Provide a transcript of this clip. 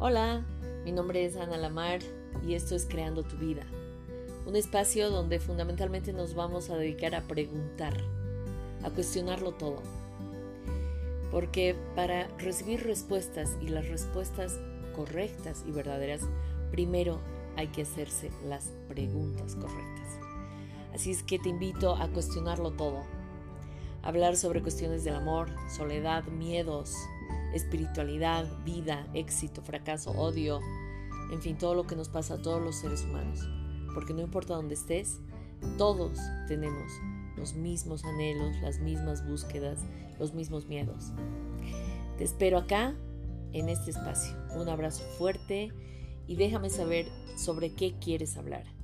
Hola, mi nombre es Ana Lamar y esto es Creando tu vida, un espacio donde fundamentalmente nos vamos a dedicar a preguntar, a cuestionarlo todo. Porque para recibir respuestas y las respuestas correctas y verdaderas, primero hay que hacerse las preguntas correctas. Así es que te invito a cuestionarlo todo, hablar sobre cuestiones del amor, soledad, miedos, espiritualidad, vida, éxito, fracaso, odio, en fin, todo lo que nos pasa a todos los seres humanos. Porque no importa dónde estés, todos tenemos los mismos anhelos, las mismas búsquedas, los mismos miedos. Te espero acá, en este espacio. Un abrazo fuerte y déjame saber sobre qué quieres hablar.